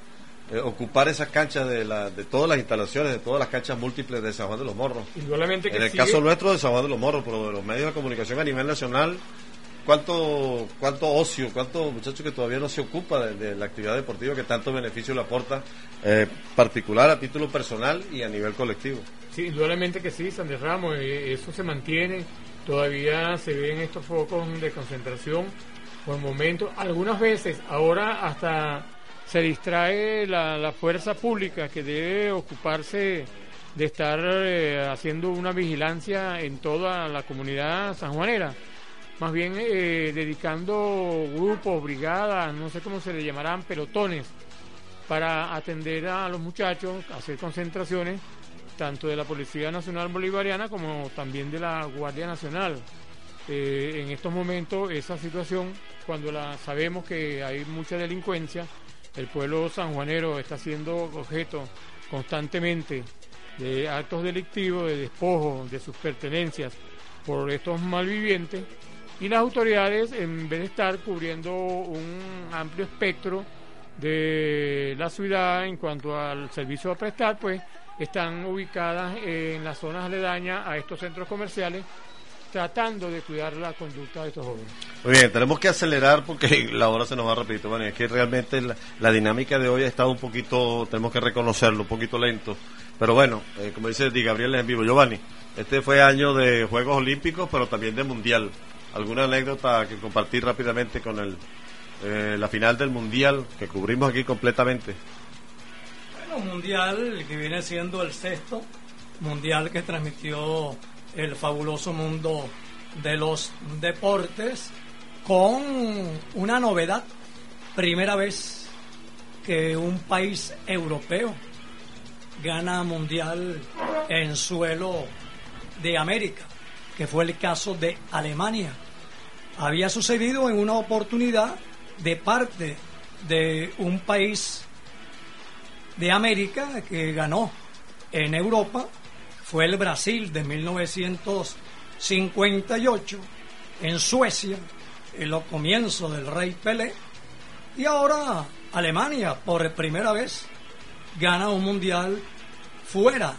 eh, ocupar esas canchas de, la, de todas las instalaciones, de todas las canchas múltiples de San Juan de los Morros? Que En el sigue- caso nuestro de San Juan de los Morros, pero de los medios de comunicación a nivel nacional, ¿cuánto, cuánto ocio, cuánto muchachos que todavía no se ocupa de, la actividad deportiva que tanto beneficio le aporta, eh, particular a título personal y a nivel colectivo? Sí, indudablemente que sí, Sanders Ramos, eh, eso se mantiene, todavía se ven estos focos de concentración por momentos, algunas veces, ahora hasta se distrae la, la fuerza pública que debe ocuparse de estar eh, haciendo una vigilancia en toda la comunidad sanjuanera, más bien eh, dedicando grupos, brigadas, no sé cómo se le llamarán, pelotones, para atender a los muchachos, hacer concentraciones, tanto de la Policía Nacional Bolivariana como también de la Guardia Nacional. Eh, en estos momentos esa situación, cuando la sabemos que hay mucha delincuencia, el pueblo sanjuanero está siendo objeto constantemente de actos delictivos, de despojo de sus pertenencias por estos malvivientes, y las autoridades, en vez de estar cubriendo un amplio espectro de la ciudad en cuanto al servicio a prestar, pues están ubicadas en las zonas aledañas a estos centros comerciales, tratando de cuidar la conducta de estos jóvenes. Muy bien, tenemos que acelerar porque la hora se nos va rapidito. Bueno, es que realmente la, dinámica de hoy ha estado un poquito, tenemos que reconocerlo, un poquito lento. Pero bueno, eh, como dice Di Gabriel en vivo, Giovanni, este fue año de Juegos Olímpicos, pero también de Mundial. ¿Alguna anécdota que compartir rápidamente con el, eh, la final del Mundial que cubrimos aquí completamente? Bueno, mundial que viene siendo el sexto mundial que transmitió el fabuloso mundo de los deportes con una novedad. Primera vez que un país europeo gana mundial en suelo de América, que fue el caso de Alemania. Había sucedido en una oportunidad de parte de un país de América que ganó en Europa fue el Brasil de 1958 en Suecia en los comienzos del Rey Pelé y ahora Alemania por primera vez gana un mundial fuera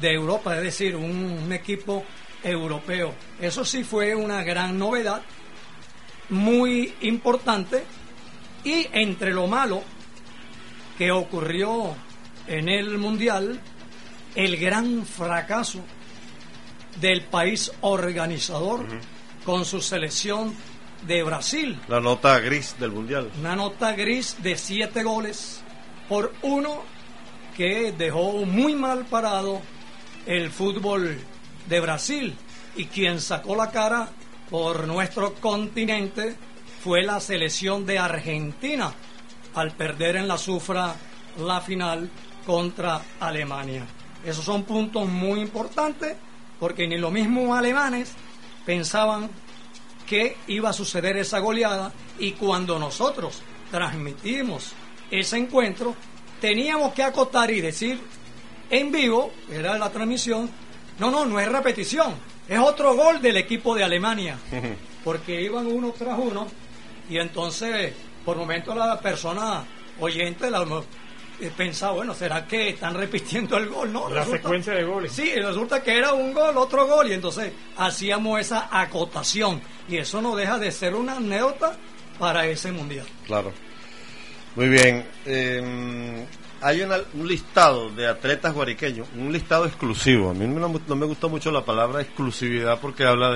de Europa, es decir, un, un equipo europeo. Eso sí fue una gran novedad, muy importante y entre lo malo que ocurrió en el Mundial, el gran fracaso del país organizador con su selección de Brasil. La nota gris del Mundial. Una nota gris de siete goles por uno que dejó muy mal parado el fútbol de Brasil. y quien sacó la cara por nuestro continente fue la selección de Argentina al perder en la sufra la final contra Alemania. Esos son puntos muy importantes porque ni los mismos alemanes pensaban que iba a suceder esa goleada y cuando nosotros transmitimos ese encuentro teníamos que acotar y decir en vivo, era la transmisión, no, no, no es repetición, es otro gol del equipo de Alemania, porque iban uno tras uno y entonces por momento la persona oyente la, eh, pensaba, bueno, ¿será que están repitiendo el gol? No, la secuencia de goles. Sí, resulta que era un gol, otro gol, y entonces hacíamos esa acotación. Y eso no deja de ser una anécdota para ese mundial. Claro. Muy bien. Em, hay un listado de atletas guariqueños, un listado exclusivo. A mí no, me gustó mucho la palabra exclusividad porque habla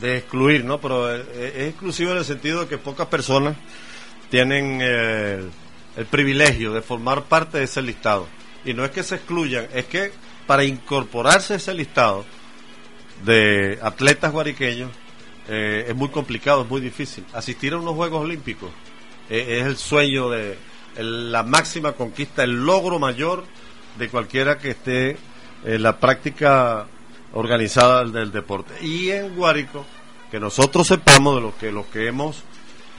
de, excluir, ¿no? Pero es, es, exclusivo en el sentido de que pocas personas tienen eh, el privilegio de formar parte de ese listado. Y no es que se excluyan, es que para incorporarse a ese listado de atletas guariqueños eh, es muy complicado, es muy difícil. Asistir a unos Juegos Olímpicos eh, es el sueño de la máxima conquista, el logro mayor de cualquiera que esté en la práctica organizada del, deporte. Y en Guárico, que nosotros sepamos de lo que, que hemos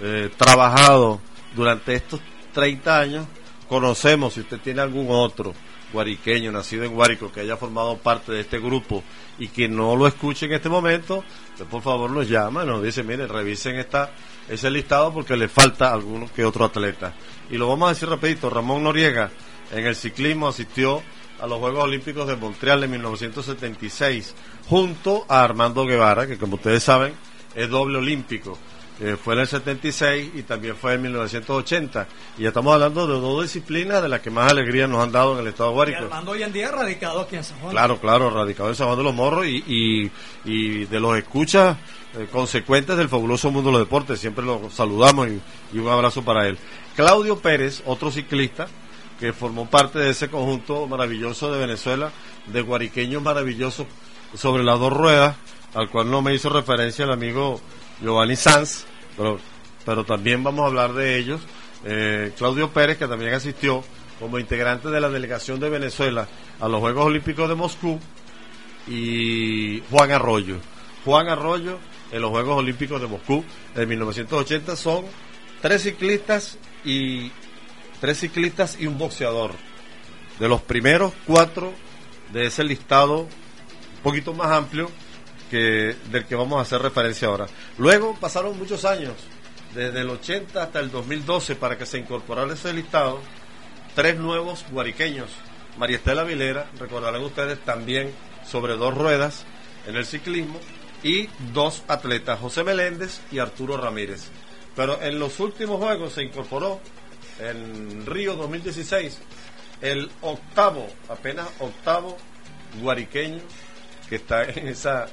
eh, trabajado durante estos 30 años, conocemos, si usted tiene algún otro guariqueño nacido en Guárico que haya formado parte de este grupo y que no lo escuche en este momento, pues por favor nos llama, nos dice, mire, revisen esta, ese listado porque le falta alguno que otro atleta. Y lo vamos a decir rapidito, Ramón Noriega en el ciclismo asistió a los Juegos Olímpicos de Montreal en 1976 junto a Armando Guevara, que como ustedes saben es doble olímpico. Eh, fue en el 76 y también fue en 1980. Y ya estamos hablando de dos disciplinas de las que más alegría nos han dado en el estado de Guárico. Y Armando hoy en día radicado aquí en San Juan. Claro, claro, radicado en San Juan de los Morros y, y, de los escuchas eh, consecuentes del fabuloso mundo de los deportes. Siempre lo saludamos y, y un abrazo para él. Claudio Pérez, otro ciclista que formó parte de ese conjunto maravilloso de Venezuela, de guariqueños maravillosos sobre las dos ruedas, al cual no me hizo referencia el amigo Giovanni Sanz, pero, también vamos a hablar de ellos. Eh, Claudio Pérez, que también asistió como integrante de la delegación de Venezuela a los Juegos Olímpicos de Moscú, y Juan Arroyo. Juan Arroyo en los Juegos Olímpicos de Moscú de 1980 son tres ciclistas y tres ciclistas y un boxeador. De los primeros cuatro de ese listado un poquito más amplio que del que vamos a hacer referencia ahora. Luego pasaron muchos años, desde el 80 hasta el 2012, para que se incorporara ese listado, tres nuevos guariqueños. María Estela Vilera, recordarán ustedes también sobre dos ruedas en el ciclismo, y dos atletas, José Meléndez y Arturo Ramírez. Pero en los últimos juegos se incorporó en Río 2016 el octavo, apenas octavo guariqueño que está en esa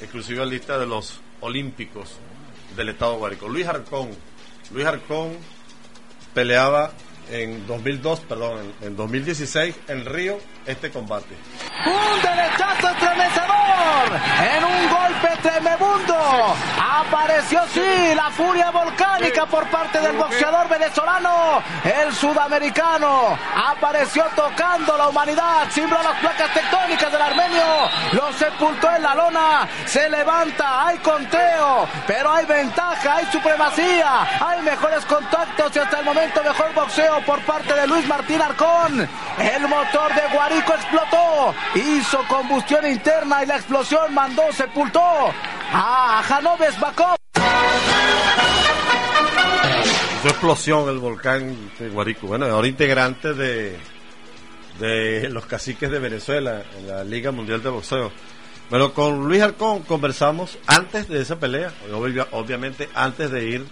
exclusiva lista de los olímpicos del Estado Guárico. Luis Arcón. Luis Arcón peleaba en 2002, perdón, en, 2016 en Río este combate. Un derechazo en un golpe tremebundo. Apareció sí la furia volcánica por parte del boxeador venezolano, el sudamericano. Apareció tocando la humanidad, a las placas tectónicas del armenio. Lo sepultó en la lona, se levanta, hay conteo, pero hay ventaja, hay supremacía, hay mejores contactos y hasta el momento mejor boxeo por parte de Luis Martín Arcón. El motor de Guarico explotó, hizo combustión interna y la explosión mandó, sepultó a Janoves Bacó. Hizo explosión el volcán de Guarico. Bueno, ahora integrante de, de los caciques de Venezuela en la Liga Mundial de Boxeo. Bueno, con Luis Arcón conversamos antes de esa pelea, obviamente antes de ir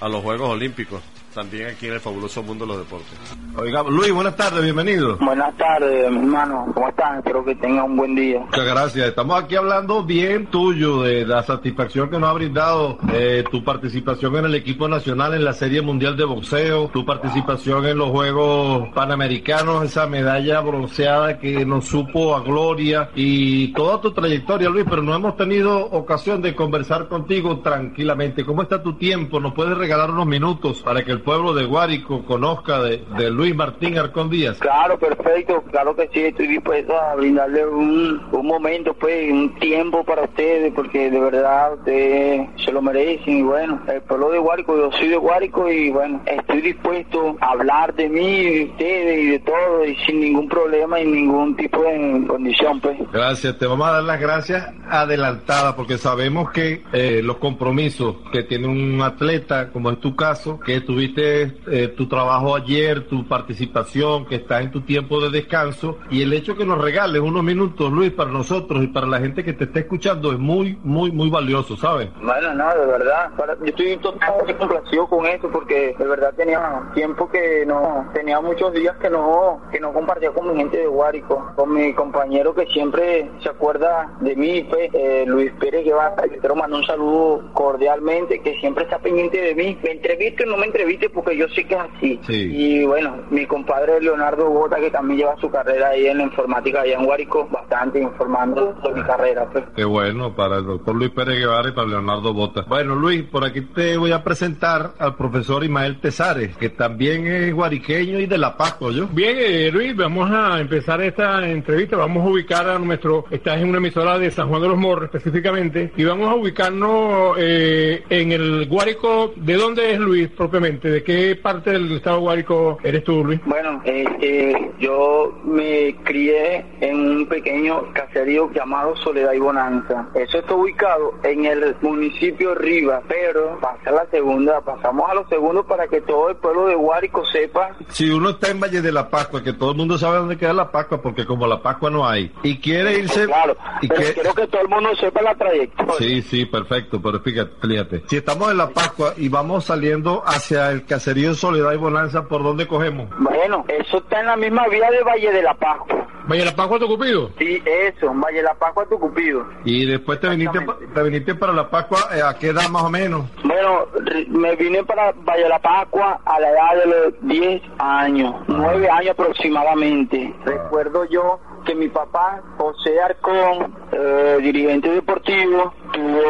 a los Juegos Olímpicos también aquí en el fabuloso mundo de los deportes. Oiga, Luis, buenas tardes, bienvenido. Buenas tardes, mi hermano. ¿Cómo están? Espero que tengan un buen día. Muchas gracias. Estamos aquí hablando bien tuyo de la satisfacción que nos ha brindado eh, tu participación en el equipo nacional en la Serie Mundial de Boxeo, tu participación en los Juegos Panamericanos, esa medalla bronceada que nos supo a gloria y toda tu trayectoria, Luis, pero no hemos tenido ocasión de conversar contigo tranquilamente. ¿Cómo está tu tiempo? ¿Nos puedes regalar unos minutos para que el pueblo de Guárico conozca de, de Luis Martín Arcón Díaz? Claro, perfecto. Claro que sí, estoy dispuesto a brindarle un, un momento, pues, un tiempo para ustedes, porque de verdad ustedes se lo merecen. Y bueno, el pueblo de Guárico, yo soy de Guárico y bueno, estoy dispuesto a hablar de mí, de ustedes y de todo, y sin ningún problema y ningún tipo de condición, pues. Gracias, te vamos a dar las gracias adelantadas porque sabemos que eh, los compromisos que tiene un atleta, como es tu caso, que tuviste eh, tu trabajo ayer, tu participación, que estás en tu tiempo de descanso y el hecho que nos regales unos minutos, Luis, para nosotros y para la gente que te está escuchando es muy, muy, muy valioso, ¿sabes? Bueno, no, de verdad. Para- Yo estoy totalmente complacido con eso porque de verdad tenía tiempo que no, tenía muchos días que no, que no compartía con mi gente de Guárico, con mi compañero que siempre se acuerda de mí, pues, eh, Luis Pérez Guevara. Le quiero mandar un saludo cordialmente, que siempre está pendiente de mí. Me entreviste o no me porque yo sé que es así. Y bueno, mi compadre Leonardo Bota, que también lleva su carrera ahí en la informática allá en Guárico, bastante informando de mi carrera, pues. Qué bueno para el doctor Luis Pérez Guevara y para Leonardo Bota. Bueno, Luis, por aquí te voy a presentar al profesor Ismael Tesares, que también es guariqueño y de La Paz, yo. Bien, eh, Luis, vamos a empezar esta entrevista. Vamos a ubicar a nuestro. Estás en una emisora de San Juan de los Morros específicamente. Y vamos a ubicarnos eh, en el Guárico. ¿De dónde es Luis propiamente? ¿De qué parte del estado Guárico eres tú, Luis? Bueno, este, yo me crié en un pequeño caserío llamado Soledad y Bonanza. Eso está ubicado en el municipio Rivas, pero pasa la segunda, pasamos a los segundos para que todo el pueblo de Guárico sepa. Si uno está en Valle de la Pascua, que todo el mundo sabe dónde queda la Pascua, porque como la Pascua no hay, y quiere irse... Claro, y pero que- quiero que todo el mundo sepa la trayectoria. Sí, sí, perfecto, pero fíjate, fíjate. Si estamos en la Pascua y vamos saliendo hacia el caserío Soledad y Bonanza, ¿por dónde cogemos? Bueno, eso está en la misma vía de Valle de la Pascua. ¿Valle de la Pascua Tucupido? Sí, eso, Valle de la Pascua Tucupido. Y después te viniste, te viniste para la Pascua, eh, ¿a qué edad más o menos? Bueno, me vine para Valle de la Pascua a la edad de los 10 años, 9 años aproximadamente. Recuerdo yo que mi papá, José Arcón, eh, dirigente deportivo, tuvo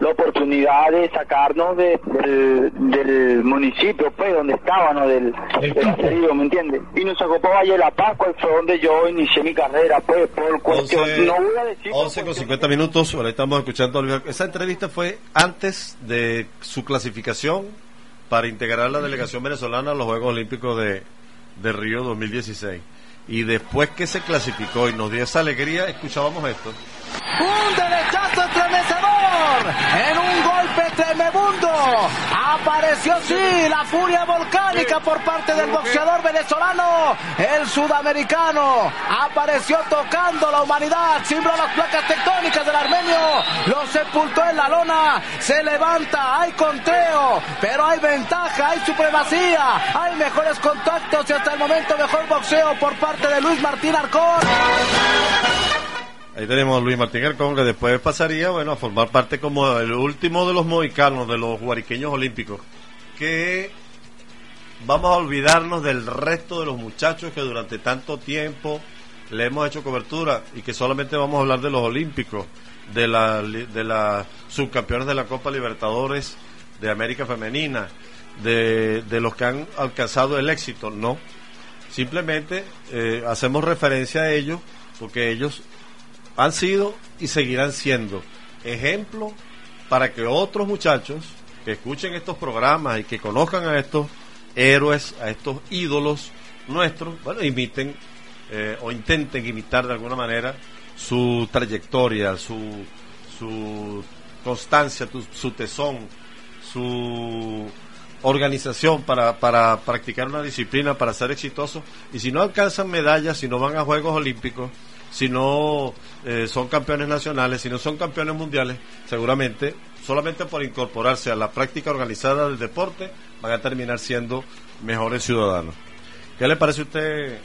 la oportunidad de sacarnos de- del, del municipio, pues, donde estábamos, del, del caserío, ¿me entiendes? Y nos sacó para Valle de la y fue donde yo inicié mi carrera, pues, por cuestión, 11, no voy a decir... 11 con 50 minutos, ahora estamos escuchando a. Esa entrevista fue antes de su clasificación para integrar la delegación venezolana a los Juegos Olímpicos de, de Río 2016. Y después que se clasificó y nos dio esa alegría, escuchábamos esto. Un derechazo estremecedor en un golpe tremebundo. Apareció sí la furia volcánica por parte del boxeador venezolano, el sudamericano. Apareció tocando la humanidad, de las placas tectónicas del armenio. Lo sepultó en la lona, se levanta, hay conteo, pero hay ventaja, hay supremacía, hay mejores contactos y hasta el momento mejor boxeo por parte de Luis Martín Arcón. Ahí tenemos a Luis Martín Arcón, que después pasaría bueno, a formar parte como el último de los mohicanos, de los guariqueños olímpicos. Que vamos a olvidarnos del resto de los muchachos que durante tanto tiempo le hemos hecho cobertura y que solamente vamos a hablar de los olímpicos, de la, de las subcampeones de la Copa Libertadores de América Femenina, de, de los que han alcanzado el éxito. No, simplemente eh, hacemos referencia a ellos porque ellos han sido y seguirán siendo ejemplo para que otros muchachos que escuchen estos programas y que conozcan a estos héroes, a estos ídolos nuestros, bueno, imiten eh, o intenten imitar de alguna manera su trayectoria, su, su constancia, su tesón, su organización para, para practicar una disciplina, para ser exitosos. Y si no alcanzan medallas, si no van a Juegos Olímpicos, si no eh, son campeones nacionales, si no son campeones mundiales, seguramente solamente por incorporarse a la práctica organizada del deporte van a terminar siendo mejores ciudadanos. ¿Qué le parece a usted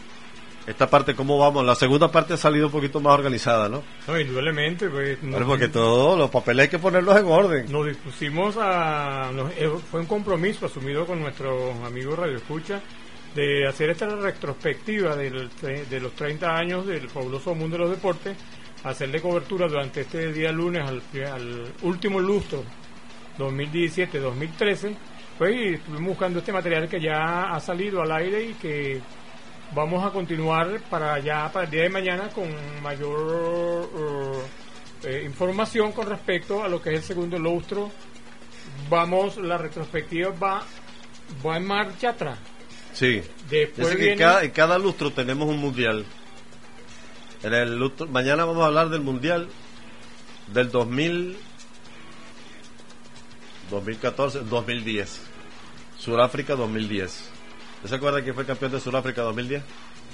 esta parte, cómo vamos? La segunda parte ha salido un poquito más organizada, ¿no? No, indudablemente, pues. Pero porque todos los papeles hay que ponerlos en orden. Nos dispusimos a. eh, fue un compromiso asumido con nuestros amigos Radio Escucha de hacer esta retrospectiva del, de los 30 años del fabuloso mundo de los deportes, hacerle cobertura durante este día lunes al, al último lustro 2017-2013, pues estuvimos buscando este material que ya ha salido al aire y que vamos a continuar para ya para el día de mañana con mayor eh, eh, información con respecto a lo que es el segundo lustro. Vamos, la retrospectiva va, va en marcha atrás. Sí. Después Dice que cada, en cada lustro tenemos un mundial. En el lustro, mañana vamos a hablar del mundial del 2000, 2014, 2010. Sudáfrica 2010. ¿Usted se acuerda quién fue campeón de Sudáfrica 2010?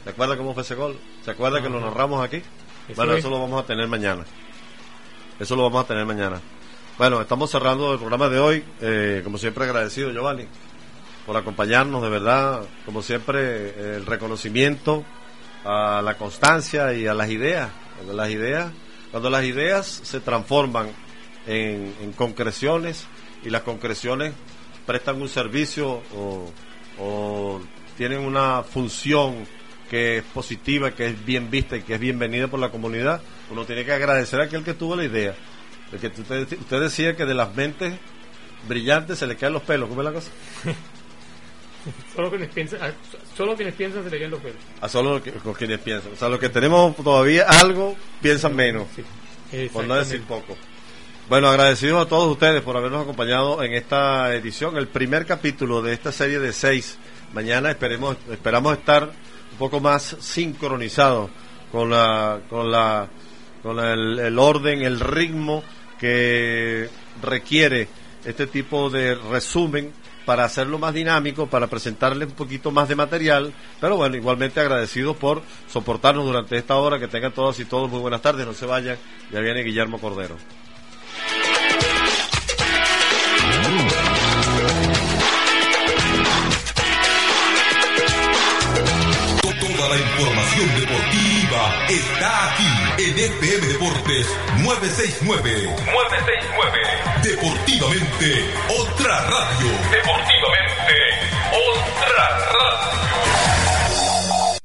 ¿Se acuerda cómo fue ese gol? ¿Se acuerda que lo narramos aquí? Eso bueno, es. eso lo vamos a tener mañana. Eso lo vamos a tener mañana. Bueno, estamos cerrando el programa de hoy. eh, como siempre, agradecido, Giovanni, por acompañarnos, de verdad. Como siempre, el reconocimiento a la constancia y a las ideas. Cuando las ideas, cuando las ideas se transforman en, concreciones y las concreciones prestan un servicio o, o tienen una función que es positiva, que es bien vista y que es bienvenida por la comunidad, uno tiene que agradecer a aquel que tuvo la idea. Porque usted, usted decía que de las mentes brillantes se le caen los pelos, ¿cómo es la cosa? Solo quienes piensan, ah, solo quienes piensan se le caen los pelos. A solo lo que- con quienes piensan. O sea, los que tenemos todavía algo, piensan menos. Por no decir poco. Bueno, agradecidos a todos ustedes por habernos acompañado en esta edición, el primer capítulo de esta serie de seis. Mañana esperemos, esperamos estar un poco más sincronizados con la, con la, con el, el orden, el ritmo que requiere este tipo de resumen para hacerlo más dinámico, para presentarles un poquito más de material, pero bueno, igualmente agradecidos por soportarnos durante esta hora, que tengan todas y todos muy buenas tardes, no se vayan, ya viene Guillermo Cordero. Toda la información deportiva está aquí en FM Deportes 969. 969. Deportivamente, otra radio. Deportivamente, otra radio.